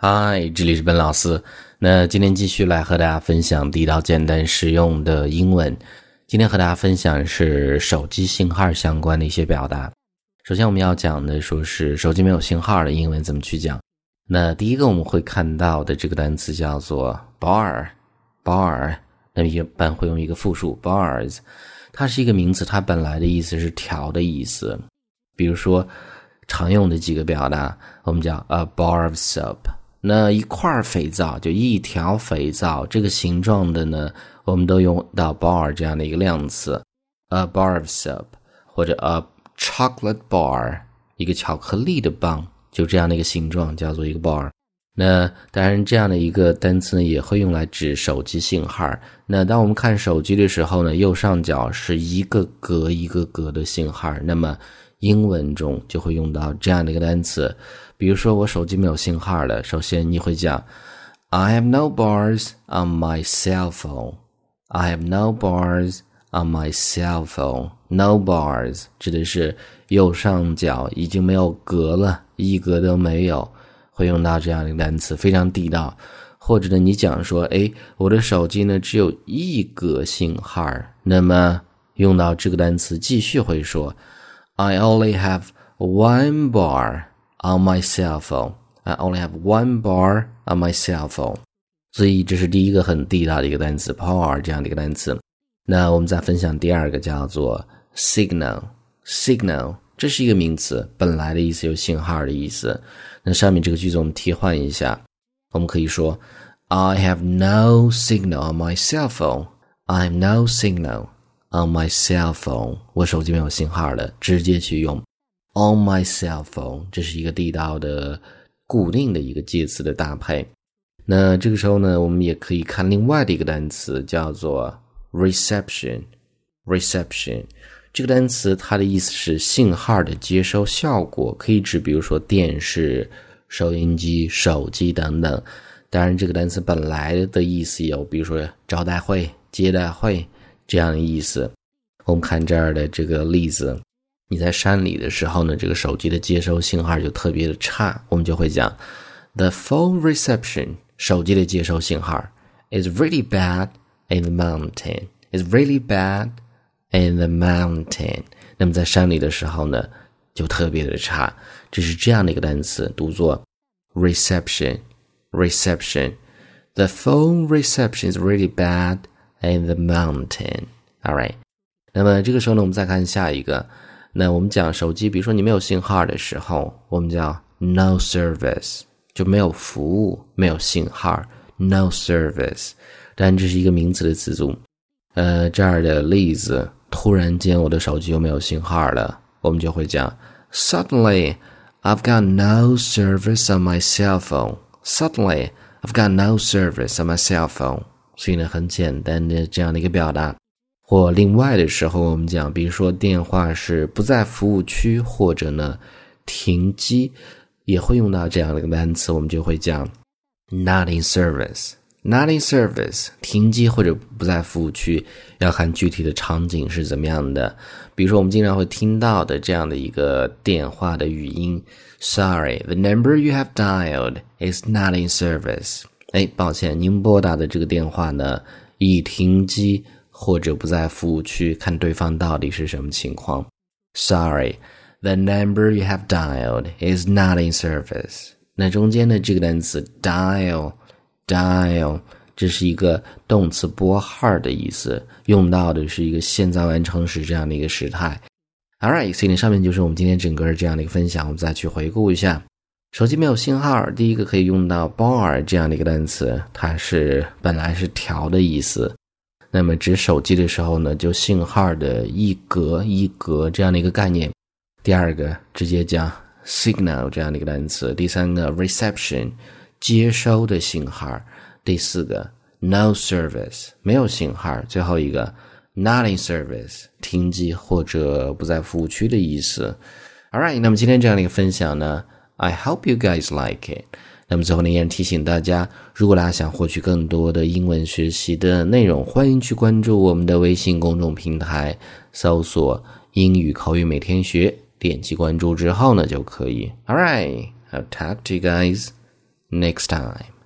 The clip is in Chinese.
嗨，这里是本老师。那今天继续来和大家分享地道、简单、实用的英文。今天和大家分享是手机信号相关的一些表达。首先我们要讲的说是手机没有信号的英文怎么去讲。那第一个我们会看到的这个单词叫做 bar，bar。那么一般会用一个复数 bars，它是一个名词，它本来的意思是条的意思。比如说常用的几个表达，我们叫 a bar of soap。那一块肥皂就一条肥皂，这个形状的呢，我们都用到 bar 这样的一个量词，a bar of soap 或者 a chocolate bar，一个巧克力的棒，就这样的一个形状叫做一个 bar。那当然，这样的一个单词呢，也会用来指手机信号。那当我们看手机的时候呢，右上角是一个格一个格的信号，那么英文中就会用到这样的一个单词。比如说我手机没有信号了，首先你会讲，I have no bars on my cell phone. I have no bars on my cell phone. No bars 指的是右上角已经没有格了，一格都没有，会用到这样的一个单词，非常地道。或者呢，你讲说，哎，我的手机呢只有一格信号，那么用到这个单词，继续会说 ，I only have one bar. On my cell phone, I only have one bar on my cell phone. 所以这是第一个很地道的一个单词，power 这样的一个单词。那我们再分享第二个，叫做 signal。signal 这是一个名词，本来的意思有信号的意思。那上面这个句子我们替换一下，我们可以说，I have no signal on my cell phone. I have no signal On my cell phone. 我手机没有信号了，直接去用。On my cell phone，这是一个地道的、固定的一个介词的搭配。那这个时候呢，我们也可以看另外的一个单词，叫做 reception。reception 这个单词它的意思是信号的接收效果，可以指比如说电视、收音机、手机等等。当然，这个单词本来的意思有，比如说招待会、接待会这样的意思。我们看这儿的这个例子。你在山里的时候呢，这个手机的接收信号就特别的差，我们就会讲，the phone reception 手机的接收信号 is really bad in the mountain is really bad in the mountain。那么在山里的时候呢，就特别的差，这是这样的一个单词，读作 reception reception。The phone reception is really bad in the mountain. All right。那么这个时候呢，我们再看下一个。那我们讲手机，比如说你没有信号的时候，我们叫 no service，就没有服务，没有信号，no service。但这是一个名词的词组。呃，这儿的例子，突然间我的手机又没有信号了，我们就会讲 suddenly I've got no service on my cell phone. Suddenly I've got no service on my cell phone。所以呢，很简单的这样的一个表达。或另外的时候，我们讲，比如说电话是不在服务区，或者呢停机，也会用到这样的一个单词，我们就会讲 not in service。not in service，停机或者不在服务区，要看具体的场景是怎么样的。比如说，我们经常会听到的这样的一个电话的语音：Sorry，the number you have dialed is not in service。哎，抱歉，您拨打的这个电话呢已停机。或者不在服务区，看对方到底是什么情况。Sorry, the number you have dialed is not in service。那中间的这个单词 dial，dial，这是一个动词拨号的意思，用到的是一个现在完成时这样的一个时态。All right，所以呢，上面就是我们今天整个这样的一个分享。我们再去回顾一下，手机没有信号，第一个可以用到 bar 这样的一个单词，它是本来是条的意思。那么指手机的时候呢，就信号的一格一格这样的一个概念。第二个直接讲 signal 这样的一个单词。第三个 reception 接收的信号。第四个 no service 没有信号。最后一个 not in service 停机或者不在服务区的意思。All right，那么今天这样的一个分享呢，I hope you guys like it。那么最后呢，依然提醒大家，如果大家想获取更多的英文学习的内容，欢迎去关注我们的微信公众平台，搜索“英语口语每天学”，点击关注之后呢，就可以。All right, I'll talk to you guys next time.